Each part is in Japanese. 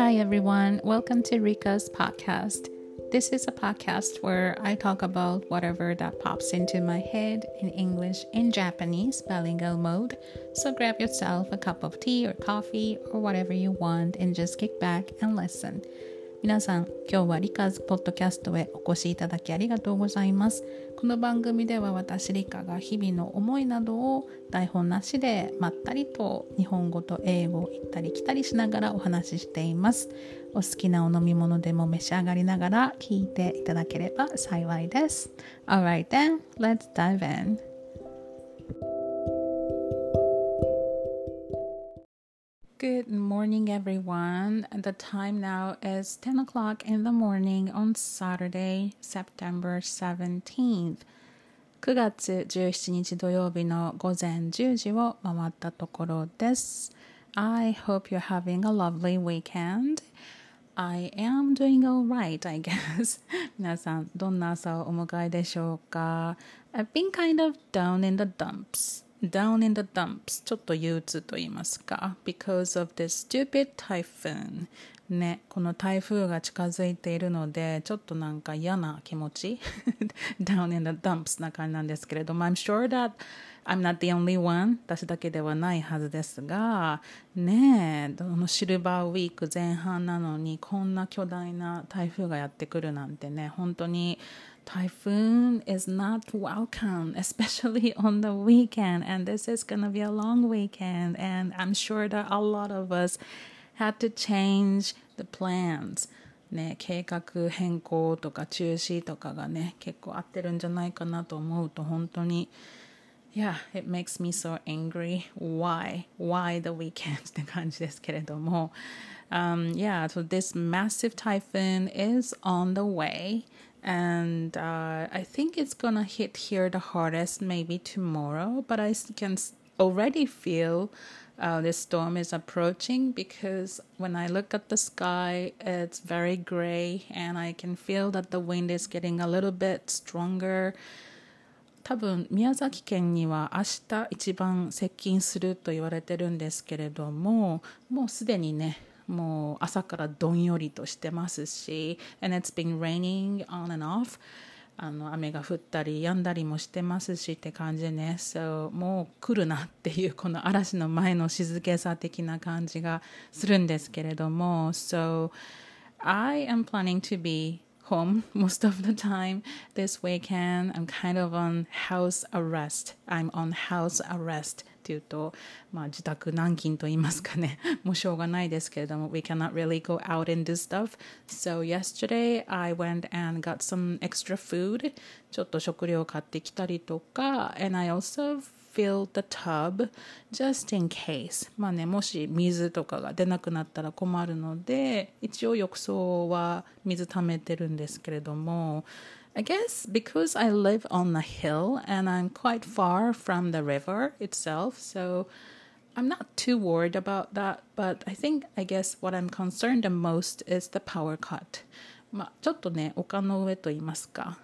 Hi, everyone. Welcome to Rika's podcast. This is a podcast where I talk about whatever that pops into my head in English and Japanese bilingual mode. So grab yourself a cup of tea or coffee or whatever you want and just kick back and listen. 皆さん、今日はリカーズポッドキャストへお越しいただきありがとうございます。この番組では私リカが日々の思いなどを台本なしでまったりと日本語と英語を行ったり来たりしながらお話ししています。お好きなお飲み物でも召し上がりながら聞いていただければ幸いです。Alright then, let's dive in. Good morning, everyone. The time now is 10 o'clock in the morning on Saturday, September 17th. 9月17日土曜日の午前10時を回ったところです。I hope you're having a lovely weekend. I am doing alright, I guess. 皆さん、どんな朝をお迎えでしょうか I've been kind of down in the dumps. Down in the dumps ちょっと憂鬱と言いますか。because of this stupid typhoon. ね、この台風が近づいているので、ちょっとなんか嫌な気持ち。down in the dumps な感じなんですけれども、I'm sure that I'm not the only one. 私だけではないはずですが、ねえ、どのシルバーウィーク前半なのにこんな巨大な台風がやってくるなんてね、本当に typhoon is not welcome, especially on the weekend. And this is going to be a long weekend. And I'm sure that a lot of us had to change the plans. ね、計画変更とか中止とかがね、結構合ってるんじゃないかなと思うと本当に Yeah, it makes me so angry. Why? Why the weekend? って感じですけれども。Um, yeah, so this massive typhoon is on the way. and uh, I think it's gonna hit here the hardest maybe tomorrow. But I can already feel uh, the storm is approaching because when I look at the sky, it's very gray, and I can feel that the wind is getting a little bit stronger. 多分宮崎県には明日一番接近すると言われてるんですけれどももうすでにね もう朝からどんよりとしてますし and it's been raining on and off. あの雨が降ったり止んだりもしてますしって感じね。So もう来るなっていうこの嵐の前の静けさ的な感じがするんですけれども。So I am planning to be home most of the time this weekend. I'm kind of on house arrest. I'm on house arrest っていうと、まあ、自宅軟禁と言いますかねもうしょうがないですけれども we cannot really go out and do stuff so yesterday I went and got some extra food ちょっと食料買ってきたりとか and I also fill the tub just in case まあねもし水とかが出なくなったら困るので一応浴槽は水溜めてるんですけれども I guess because I live on a hill and I'm quite far from the river itself, so I'm not too worried about that. But I think, I guess, what I'm concerned the most is the power cut. まあ、ちょっとね、丘の上と言いますか。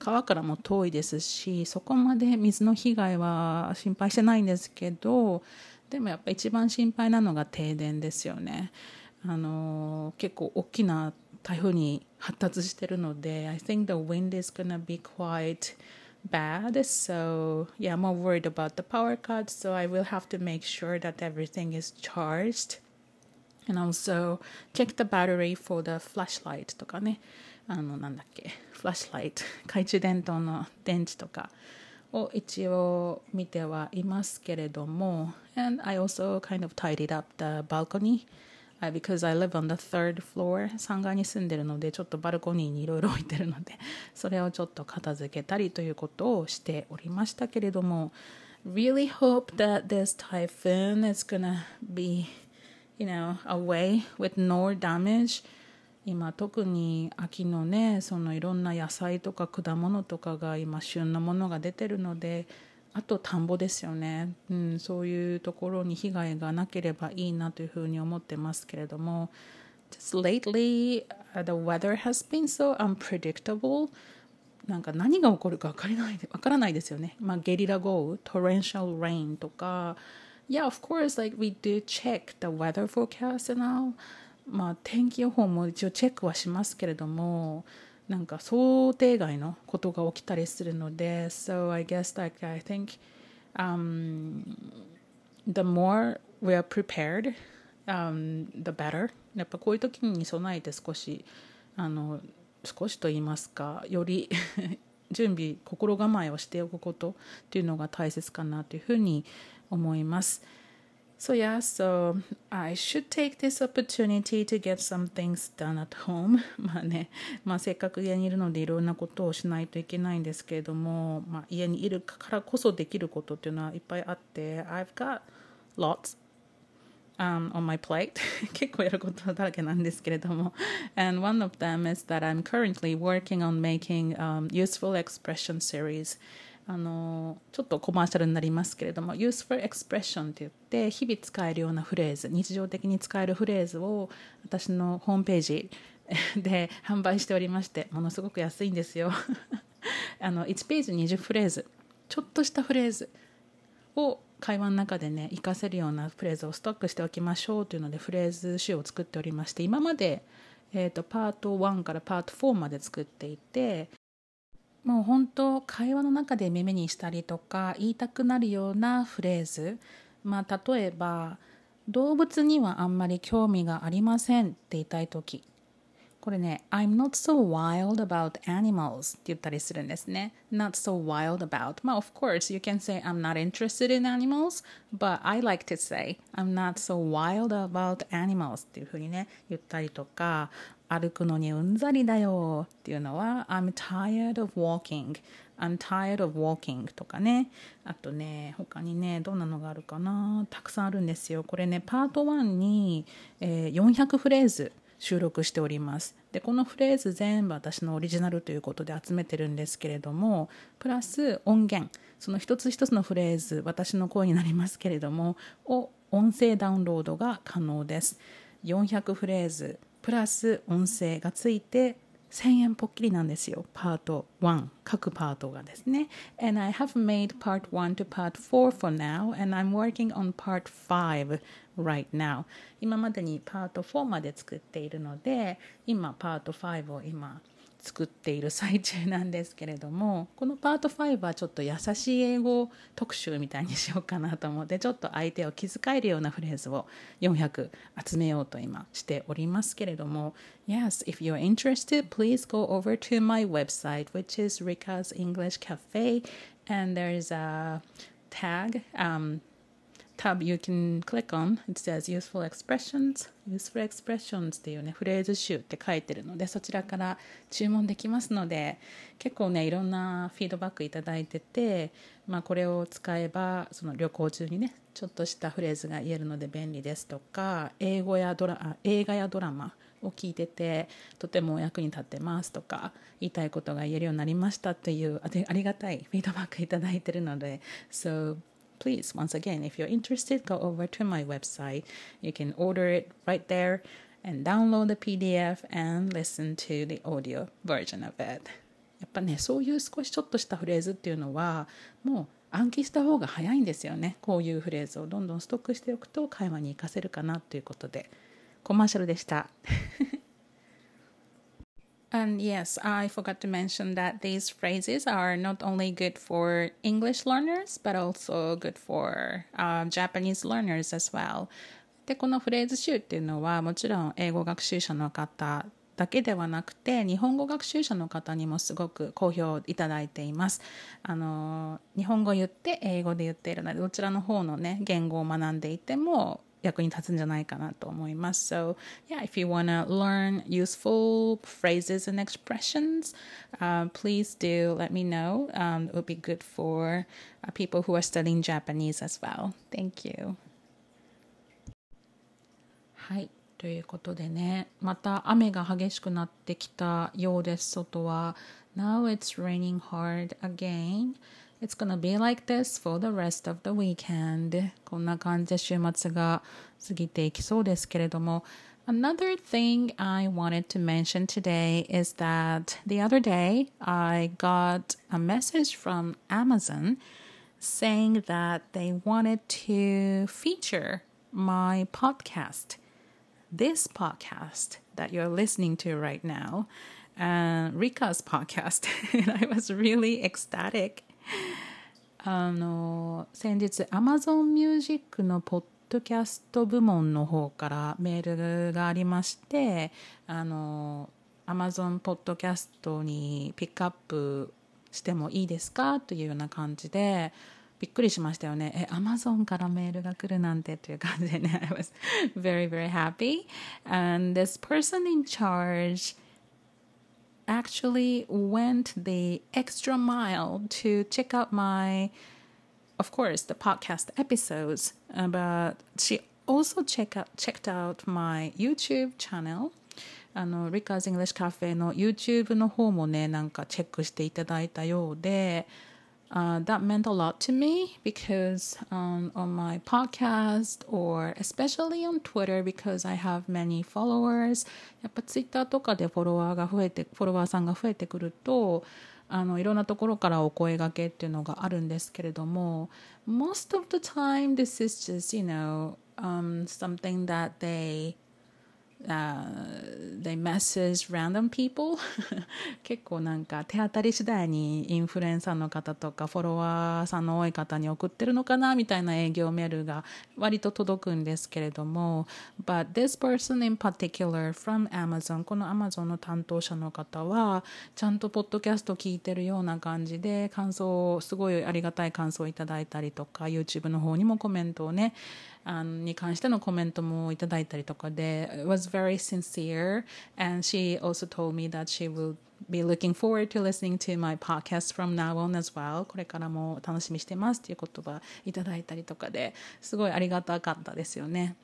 川からも遠いですし、そこまで水の被害は心配してないんですけど、でもやっぱ一番心配なのが停電ですよね。あの結構大きな台風に発達してるので I think the wind is gonna be quite bad so yeah I'm more worried about the power cut so I will have to make sure that everything is charged and also check the battery for the flashlight とかねあのなんだっけフラッシュライト懐中電灯の電池とかを一応見てはいますけれども and I also kind of tidied up the balcony because I live on the third floor 3階に住んでるのでちょっとバルコニーにいろいろ置いてるのでそれをちょっと片付けたりということをしておりましたけれども really hope that this typhoon is gonna be you know away with no damage 今特に秋のねそのいろんな野菜とか果物とかが今旬のものが出てるのであと田んぼですよね、うん、そういうところに被害がなければいいなというふうに思ってますけれども。Just lately the weather has been so unpredictable. なんか何が起こるか分からない分からないですよね、まあ、ゲリラ豪雨 torrential rain とか。Yeah of course like we do check the weather forecast and all. まあ天気予報も一応チェックはしますけれどもなんか想定外のことが起きたりするので So I guess like I think、um, the more we are prepared、um, the better やっぱこういう時に備えて少しあの少しと言いますかより 準備心構えをしておくことっていうのが大切かなというふうに思います。So yeah, so I should take this opportunity to get some things done at home. まあね、まあせっかく家にいるのでいろんなことをしないといけないんですけれども、まあ家にいるからこそできることっていうのはいっぱいあって、I've got lots um, on my plate 結構やることだらけなんですけれども and one of them is that I'm currently working on making、um, useful expression series あのちょっとコマーシャルになりますけれども useful expression って言って日々使えるようなフレーズ日常的に使えるフレーズを私のホームページ で販売しておりましてものすごく安いんですよ。あの1ページ20フレーズちょっとしたフレーズを会話の中でね活かせるようなフレーズをストックしておきましょうというのでフレーズ集を作っておりまして今まで、えーと、パート1からパート4まで作っていてもう本当会話の中で耳にしたりとか言いたくなるようなフレーズまあ例えば動物にはあんまり興味がありませんって言いたい時これね、I'm not so wild about animals って言ったりするんですね。not so wild about. まあ、of course, you can say I'm not interested in animals, but I like to say I'm not so wild about animals っていうふうにね、言ったりとか、歩くのにうんざりだよっていうのは I'm tired of walking. I'm tired of walking とかね。あとね他にねどんなのがあるかな。たくさんあるんですよ。これねパート1に、えー、400フレーズ収録しております。でこのフレーズ全部私のオリジナルということで集めてるんですけれどもプラス音源。その一つ一つのフレーズ私の声になりますけれどもを音声ダウンロードが可能です。400フレーズプラス音声がついて1000円ぽっきりなんですよ。パート1。各パートがですね。And I have made part 1 to part 4 for now, and I'm working on part 5 right now. 今までにパート4まで作っているので、今パート5を今作っている最中なんですけれどもこのパート5はちょっと優しい英語特集みたいにしようかなと思ってちょっと相手を気遣えるようなフレーズを400集めようと今しておりますけれども Yes, if you're interested, please go over to my website which is Rika's English Cafe and there is a tag um, tab you can click on it says useful expressions useful expressions っていうねフレーズ集って書いてるのでそちらから注文できますので結構ねいろんなフィードバックいただいてて、まあ、これを使えばその旅行中にねちょっとしたフレーズが言えるので便利ですとか英語やドラ映画やドラマを聞いててとても役に立ってますとか言いたいことが言えるようになりましたというありがたいフィードバックいただいてるので So please, once again, if you're interested, go over to my website. You can order it right there and download the PDF and listen to the audio version of it. やっぱね、そういう少しちょっとしたフレーズっていうのは、もう暗記した方が早いんですよね。こういうフレーズをどんどんストックしておくと会話に活かせるかなということで、コマーシャルでした。And yes, I forgot to mention that these phrases are not only good for English learners, but also good for、uh, Japanese learners as well. で、このフレーズ集っていうのはもちろん英語学習者の方だけではなくて日本語学習者の方にもすごく好評いただいています。あの日本語言って英語で言っているのでどちらの方のね言語を学んでいても役に立つんじゃないかなと思います。So, yeah, if you want to learn useful phrases and expressions, uh, please do let me know. Um, it would be good for uh, people who are studying Japanese as well. Thank you. はい。ということでね、また雨が激しくなってきたようです、外は。Now it's raining hard again. It's gonna be like this for the rest of the weekend. こんな感じで週末が過ぎていきそうですけれども。Another thing I wanted to mention today is that the other day I got a message from Amazon saying that they wanted to feature my podcast. this podcast that you're listening to right now, and Rika's podcast. and I was really ecstatic. あの先日 Amazon Music のポッドキャスト部門の方からメールがありましてあの Amazon ポッドキャストにピックアップしてもいいですか？というような感じでびっくりしましたよね。え、Amazon からメールが来るなんてという感じでね、I was very, very happy. And this person in charge actually went the extra mile to check out my, of course, the podcast episodes. Uh, but she also check out, checked out my YouTube channel. あの、Ricard's English Cafe の YouTube の方もね、なんかチェックしていただいたようで、 uh, that meant a lot to me because um, on my podcast or especially on Twitter because I have many followers やっぱ Twitter とかでフォロワーが増えてフォロワーさんが増えてくるとあのいろんなところからお声がけっていうのがあるんですけれども most of the time this is just you know um, something that they uh, they message random people 結構なんか手当たり次第にインフルエンサーの方とかフォロワーさんの多い方に送ってるのかなみたいな営業メールが割と届くんですけれども。But this person in particular from Amazon この Amazon の担当者の方はちゃんとポッドキャスト聞いてるような感じで感想すごいありがたい感想をいただいたりとか YouTube の方にもコメントをねあのに関してのコメントもいただいたりとかで it was very sincere and she also told me that she will be looking forward to listening to my podcast from now on as well. これからも楽しみしてますっていう言葉いただいたりとかですごいありがたかったですよね。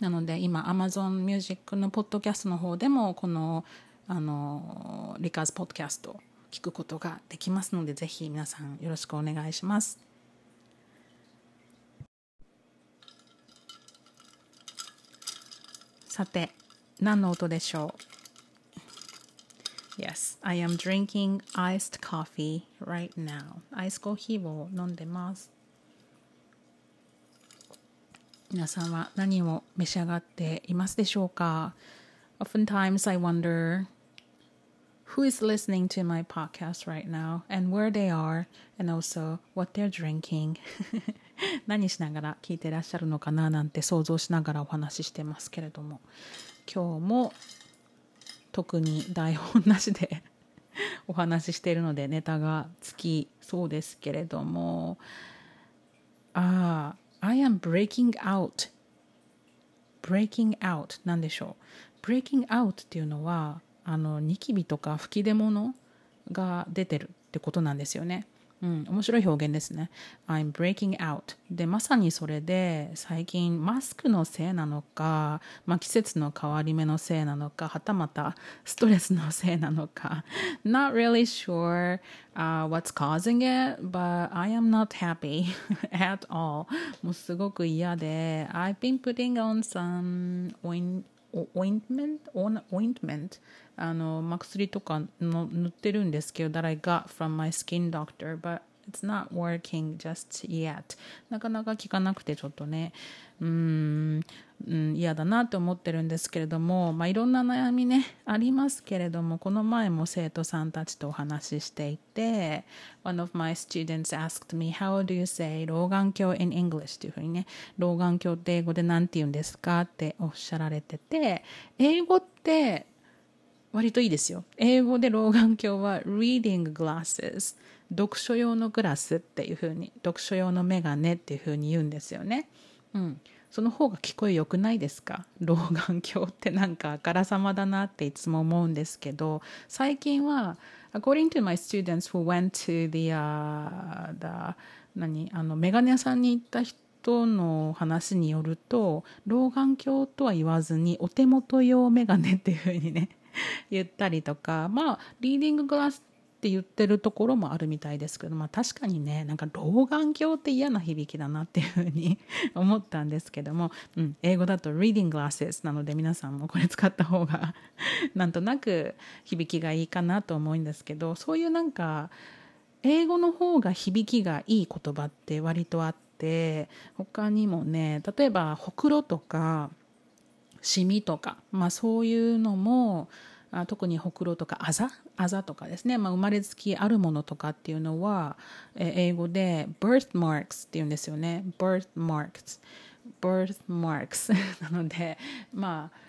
なので今 Amazon Music のポッドキャストの方でもこのあのリカーズポッドキャスト聞くことができますのでぜひ皆さんよろしくお願いします。さて、何の音でしょう ?Yes, I am drinking iced coffee right now. アイスコーヒーを飲んでます。皆さんは何を召し上がっていますでしょうか Oftentimes I wonder who is listening to my podcast right now and where they are and also what they're drinking 何しながら聞いてらっしゃるのかななんて想像しながらお話ししてますけれども。今日も特に台本なしでお話ししているのでネタがつきそうですけれども。ああ I am breaking out. breaking out なんでしょう。breaking out っていうのはあのニキビとか吹き出物が出てるってことなんですよね。うん、面白い表現ですね。I'm breaking out. で、まさにそれで、最近マスクのせいなのか、まあ、季節の変わり目のせいなのか、はたまたストレスのせいなのか、not really sure、uh, what's causing it, but I am not happy at all. もうすごく嫌で、I've been putting on some おイおトおンおオおンおメおトおのおとおのおっおるんおすおど that I got from my skin doctor but it's not working just yet. なかなか効かなくてちょっとね。うん。うん嫌だなって思ってるんですけれども、まあ、いろんな悩みねありますけれどもこの前も生徒さんたちとお話ししていて One of my students asked me how do you say 老眼鏡 in English? っていうふうにね老眼鏡って英語で何て言うんですかっておっしゃられてて英語って割といいですよ。英語で老眼鏡は reading glasses 読書用のグラスっていう風に読書用のメガネっていう風に言うんですよね。うん。その方が聞こえよくないですか？老眼鏡ってなんかあからさまだなっていつも思うんですけど最近は according to my students who went to the,、uh, the 何？あのメガネ屋さんに行った人の話によると老眼鏡とは言わずにお手元用メガネっていう風にね 言ったりとかまあリーディンググラスって言ってるところもあるみたいですけど、まあ、確かにねなんか老眼鏡って嫌な響きだなっていうふうに思ったんですけども、うん、英語だと reading glasses なので皆さんもこれ使った方がなんとなく響きがいいかなと思うんですけどそういうなんか英語の方が響きがいい言葉って割とあって他にもね例えばほくろとかシミとか、まあ、そういうのも特にほくろとかあざ？あざとかですね、まあ、生まれつきあるものとかっていうのは、え英語で birthmarks っていうんですよね。birthmarks birthmarks なのでまあ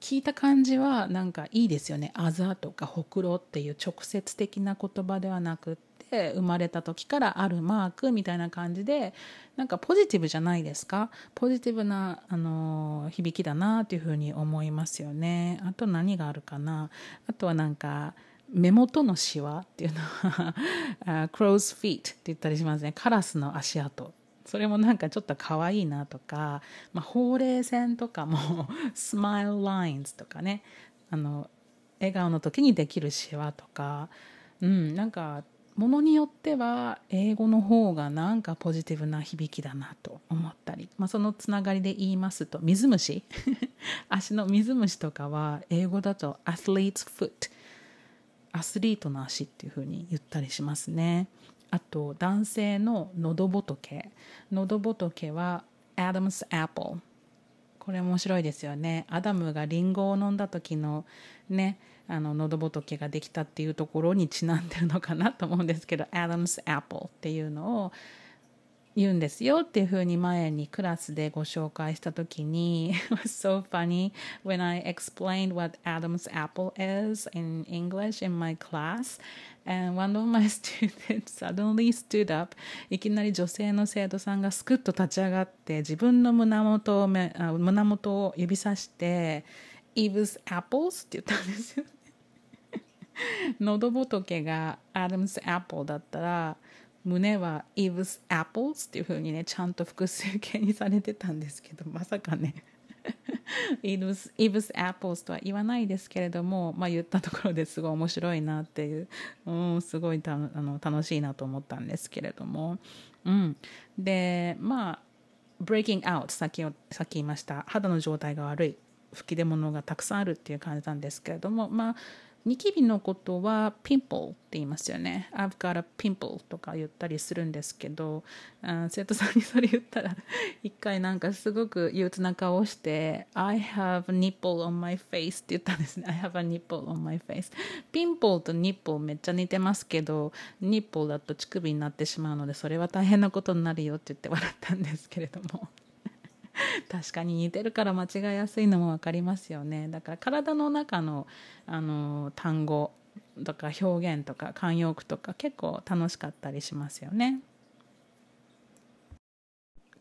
聞いた感じはなんかいいですよね。あざとかほくろっていう直接的な言葉ではなくって生まれた時からあるマークみたいな感じでなんかポジティブじゃないですか？ポジティブな、あの響きだなというふうに思いますよね。あと何があるかな？あとはなんか目元のシワっていうのは crow's feet って言ったりしますね。カラスの足跡。それもなんかちょっと可愛いなとか、まあ、ほうれい線とかもスマイルラインズとかね。あの笑顔の時にできるシワとか、うん、なんかものによっては英語の方がなんかポジティブな響きだなと思ったり、まあ、そのつながりで言いますと水虫。足の水虫とかは英語だとアスリートフットアスリートの足っていう風に言ったりしますね。あと男性の喉仏。喉仏は Adam's Apple これ面白いですよね。アダムがリンゴを飲んだ時のねあの喉仏ができたっていうところにちなんでるのかなと思うんですけど Adam's Apple っていうのを言うんですよっていうふうに前にクラスでご紹介したときに It was so funny when I explained what Adam's apple is in English in my class and one of my students suddenly stood up いきなり女性の生徒さんがスクッと立ち上がって自分の胸元を胸元を指さして Eve's apples って言ったんですよ。喉仏が Adam's apple だったら胸は Eve's Apples っていう風にねちゃんと複数形にされてたんですけどまさかね。Eve's, Eve's Apples とは言わないですけれども、まあ、言ったところですごい面白いなっていう、うん、すごいたあの楽しいなと思ったんですけれども、うん、でまあ breaking out さっきさっき言いました。肌の状態が悪い。吹き出物がたくさんあるっていう感じなんですけれどもまあニキビのことはピンポルって言いますよね。I've got a pimple とか言ったりするんですけど、あ生徒さんにそれ言ったら、一回なんかすごく憂鬱な顔をして、I have a nipple on my face って言ったんですね。I have a nipple on my face。ピンポルとニップルめっちゃ似てますけど、ニップルだと乳首になってしまうので、それは大変なことになるよって言って笑ったんですけれども。確かに似てるから間違いやすいのも分かりますよね。だから体の中のあの単語とか表現とか慣用句とか結構楽しかったりしますよね。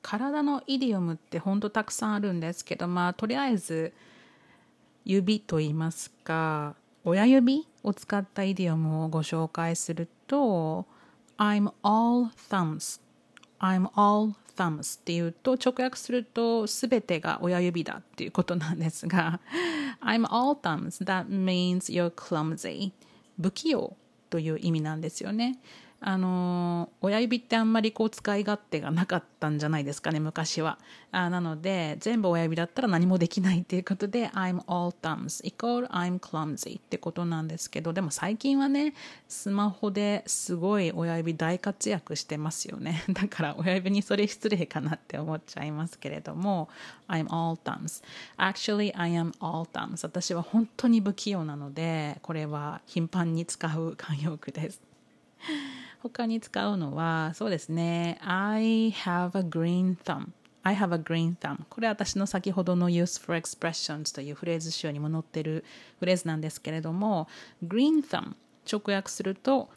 体のイディオムってほんとたくさんあるんですけどまあとりあえず指と言いますか親指を使ったイディオムをご紹介すると I'm all thumbs I'm all thumbs っていうと直訳すると全てが親指だっていうことなんですが I'm all thumbs. That means you're clumsy. 不器用という意味なんですよね。あの親指ってあんまりこう使い勝手がなかったんじゃないですかね昔は。あなので全部親指だったら何もできないっていうことで I'm all thumbs イコール I'm clumsy ってことなんですけどでも最近はねスマホですごい親指大活躍してますよね。だから親指にそれ失礼かなって思っちゃいますけれども I'm all thumbs actually I am all thumbs 私は本当に不器用なのでこれは頻繁に使う慣用句です。他に使うのは、そうですね。I have a green thumb. I have a green thumb. これ私の先ほどの useful expressions というフレーズ集にも載ってるフレーズなんですけれども、green thumb 直訳すると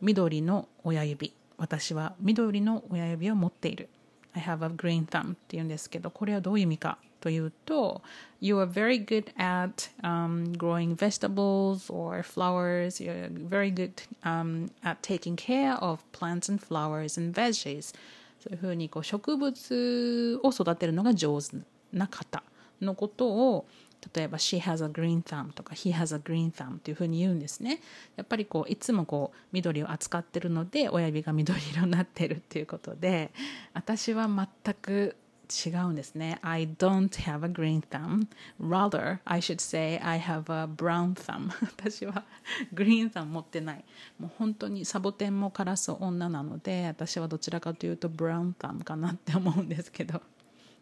緑の親指。私は緑の親指を持っている。I have a green thumb って言うんですけど、これはどういう意味かというと、You are very good at、um, growing vegetables or flowers. You're very good、um, at taking care of plants and flowers and veggies. そういうふうにこう植物を育てるのが上手な方のことを例えば she has a green thumb とか he has a green thumb というふうに言うんですね。やっぱりこういつもこう緑を扱ってるので親指が緑色になってるっていうことで私は全く違うんですね。I don't have a green thumb. Rather, I should say I have a brown thumb. 私はグリーンサム持ってない。もう本当にサボテンもカラス女なので、私はどちらかというとブラウンサムかなって思うんですけど、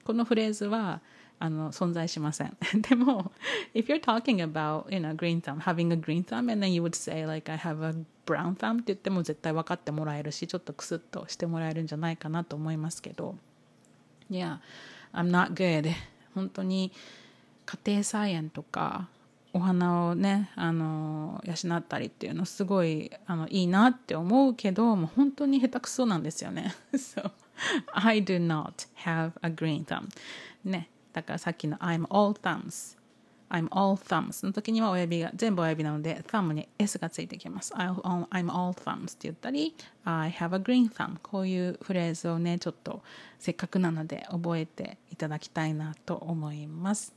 このフレーズはあの存在しません。でも、if you're talking about, you know, green thumb, having a green thumb, and then you would say, like, I have a brown thumb って言っても絶対分かってもらえるし、ちょっとクスッとしてもらえるんじゃないかなと思いますけど。Yeah, I'm not good. 本当に家庭菜園とか、お花をねあの養ったりっていうのすごいあのいいなって思うけどもう本当に下手くそなんですよね。so I do not have a green thumb ねだからさっきの I'm all thumbs I'm all thumbs の時には親指が全部親指なので thumb に S がついてきます。I'm all thumbs って言ったり I have a green thumb こういうフレーズをねちょっとせっかくなので覚えていただきたいなと思います。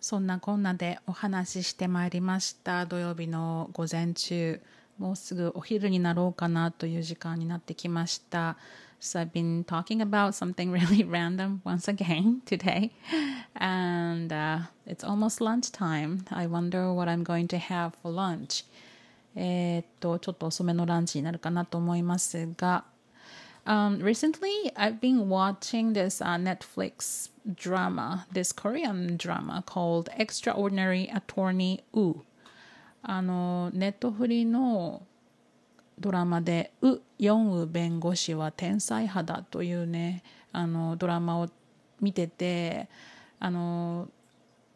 そんなこんなでお話ししてまいりました。土曜日の午前中もうすぐお昼になろうかなという時間になってきました。So I've been talking about something really random once again today. And uh, it's almost lunchtime. I wonder what I'm going to have for lunch. えっと、ちょっと遅めのランチになるかなと思いますが、Um, recently, I've been watching this uh, Netflix drama, this Korean drama called Extraordinary Attorney Woo. あの、ネットフリの ドラマで「ウ・ヨンウ弁護士は天才派だ」というねあのドラマを見ててあの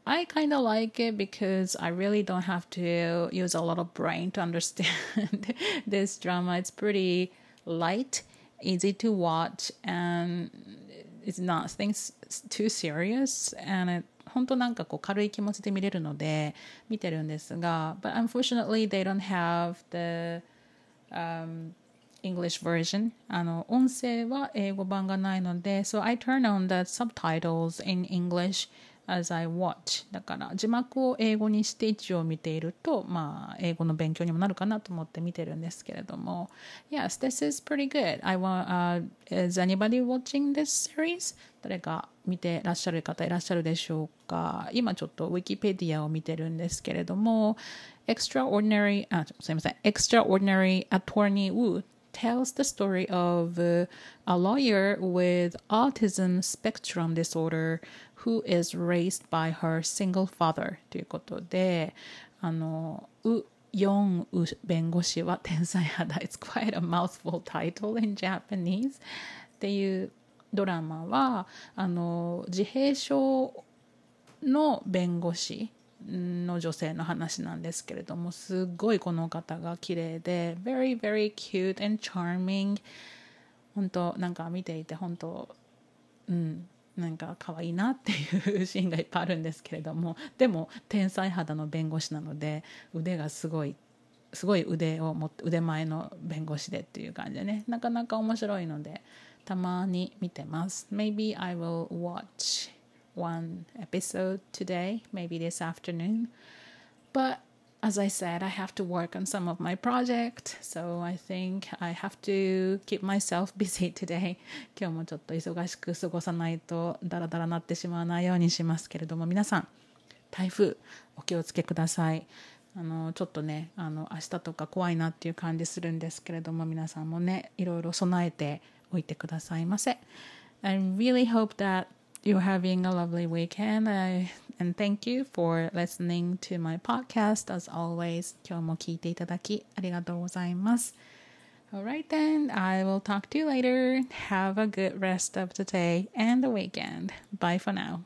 I kind of like it because I really don't have to use a lot of brain to understand this drama. It's pretty light, easy to watch, and it's not things too serious. And it 本当なんかこう軽い気持ちで見れるので見てるんですが、but unfortunately they don't have the um, English version あの音声は英語版がないので so I turn on the subtitles in English As I watch だから字幕を英語にして一応見ているとまあ英語の勉強にもなるかなと思って見てるんですけれども Yes, this is pretty good I want、uh, is anybody watching this series? 誰か見てらっしゃる方いらっしゃるでしょうか今ちょっとウィキペディアを見てるんですけれども Extraordinary あすいません Extraordinary Attorney Wu tells the story of a lawyer with autism spectrum disorder who is raised by her single father ということであのウ・ヨンウ弁護士は天才派だ It's quite a mouthful title in Japanese っていうドラマはあの自閉症の弁護士の女性の話なんですけれどもすごいこの方が綺麗で very very cute and charming 本当なんか見ていて本当うんなんか可愛いなっていうシーンがいっぱいあるんですけれどもでも天才肌の弁護士なので腕がすごいすごい腕を持って腕前の弁護士でっていう感じでねなかなか面白いのでたまに見てます。Maybe I will watch one episode today maybe this afternoon. But as I said, I have to work on some of my project, so I think I have to keep myself busy today. 今日もちょっと忙しく過ごさないとダラダラなってしまわないようにしますけれども、皆さん、台風お気をつけください。あのちょっとねあの明日とか怖いなっていう感じするんですけれども皆さんもねいろいろ備えておいてくださいませ。I really hope that you're having a lovely weekend. I, and thank you for listening to my podcast as always. 今日も聞いていただきありがとうございます。Alright then, I will talk to you later. Have a good rest of the day and the weekend. Bye for now.